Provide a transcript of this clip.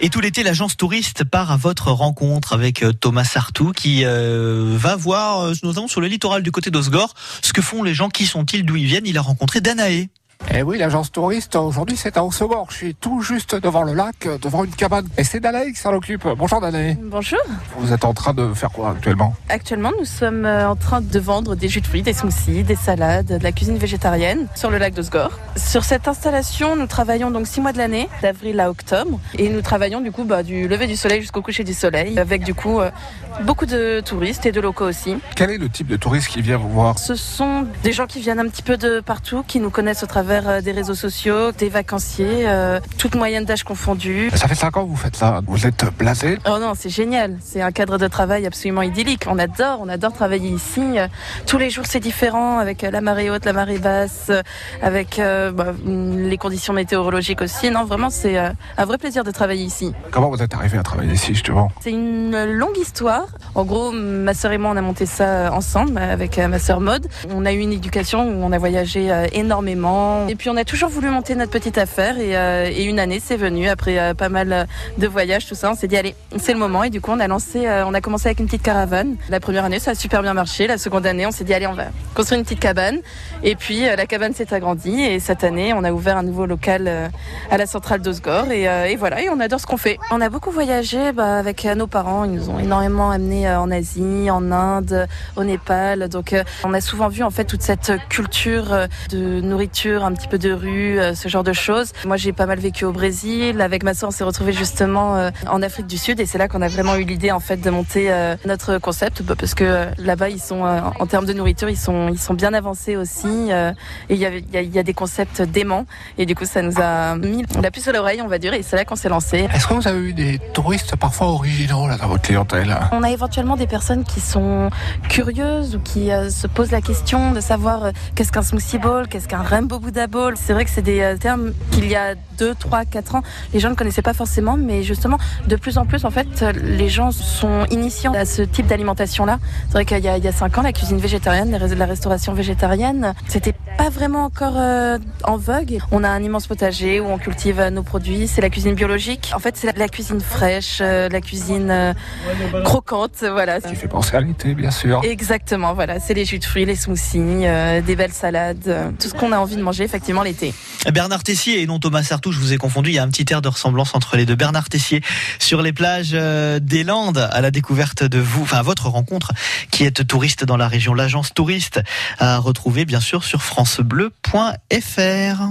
Et tout l'été, l'agence touriste part à votre rencontre avec euh, Thomas Sartou qui euh, va voir, euh, notamment sur le littoral du côté d'Osgore, ce que font les gens, qui sont-ils, d'où ils viennent. Il a rencontré Danae. Eh oui, l'agence touriste, aujourd'hui c'est à Osegor. Je suis tout juste devant le lac, devant une cabane. Et c'est Danae qui s'en occupe. Bonjour Danae. Bonjour. Vous êtes en train de faire quoi actuellement? Actuellement, nous sommes euh, en train de vendre des jus de fruits, des smoothies, des salades, de la cuisine végétarienne sur le lac d'Osgore. Sur cette installation, nous travaillons donc six mois de l'année, d'avril à octobre. Et nous travaillons du coup bah, du lever du soleil jusqu'au coucher du soleil, avec du coup euh, beaucoup de touristes et de locaux aussi. Quel est le type de touriste qui vient vous voir? Ce sont des gens qui viennent un petit peu de partout, qui nous connaissent au travers euh, des réseaux sociaux, des vacanciers, euh, toute moyenne d'âge confondue. Ça fait cinq ans que vous faites ça. Vous êtes blasé Oh non, c'est génial. C'est un cadre de travail absolument idyllique. On adore, on adore travailler ici. Euh, Tous les jours, c'est différent avec euh, la marée haute, la marée basse, avec euh, bah, les conditions météorologiques aussi. Non, vraiment, c'est euh, un vrai plaisir de travailler ici. Comment vous êtes arrivé à travailler ici justement? C'est une longue histoire. En gros, ma sœur et moi, on a monté ça ensemble avec ma sœur Maude. On a eu une éducation où on a voyagé énormément. Et puis, on a toujours voulu monter notre petite affaire. Et, euh, une année, c'est venu après euh, pas mal de voyages, tout ça. On s'est dit, allez, c'est le moment. Et du coup, on a lancé, euh, on a commencé avec une petite caravane. La première année, ça a super bien marché. La seconde année, on s'est dit, allez, on va construire une petite cabane. Et puis, euh, la cabane s'est agrandie. Et cette année, on a ouvert un nouveau local euh, à la centrale d'Osgore. Et, euh, voilà, et on adore ce qu'on fait. On a beaucoup voyagé bah, avec euh, nos parents. Ils nous ont énormément amenés euh, en Asie, en Inde, au Népal. Donc, euh, on a souvent vu en fait toute cette culture euh, de nourriture, un petit peu de rue, euh, ce genre de choses. Moi, j'ai pas mal vécu au Brésil. Avec ma soeur, on s'est retrouvés justement euh, en Afrique du Sud. Et c'est là qu'on a vraiment eu l'idée en fait de monter euh, notre concept bah, parce que là-bas, ils sont en termes de nourriture, ils sont ils sont bien avancés aussi. et il y a, il y a- des concepts déments. Et du coup, ça nous a mis la puce à l'oreille, on va dire. Et c'est là qu'on s'est lancé. Est-ce que vous avez eu des touristes parfois originaux là dans votre clientèle? On a éventuellement des personnes qui sont curieuses ou qui se posent la question de savoir qu'est-ce qu'un smoothie bowl, qu'est-ce qu'un rainbow Buddha C'est vrai que c'est des euh, termes qu'il y a 2, 3, 4 ans, les gens ne connaissaient pas forcément, mais justement, de plus en plus, en fait, les gens sont initiés à ce type d'alimentation-là. C'est vrai qu'il y a, il y a 5 ans, la cuisine végétarienne, la restauration végétarienne, c'était pas vraiment encore euh, en vogue. On a un immense potager où on cultive euh, nos produits. C'est la cuisine biologique. En fait, c'est la, cuisine fraîche, la cuisine croquante, voilà. Qui fait penser à l'été bien sûr. Exactement, voilà, c'est les jus de fruits, les smoothies, euh, des belles salades, tout ce qu'on a envie de manger effectivement l'été. Bernard Tessier et non Thomas Sartou, je vous ai confondu. Il y a un petit air de ressemblance entre les deux. Bernard Tessier sur les plages euh, des Landes à la découverte de vous, enfin à votre rencontre qui êtes touriste dans la région. L'agence touriste à retrouver bien sûr sur francebleu.fr.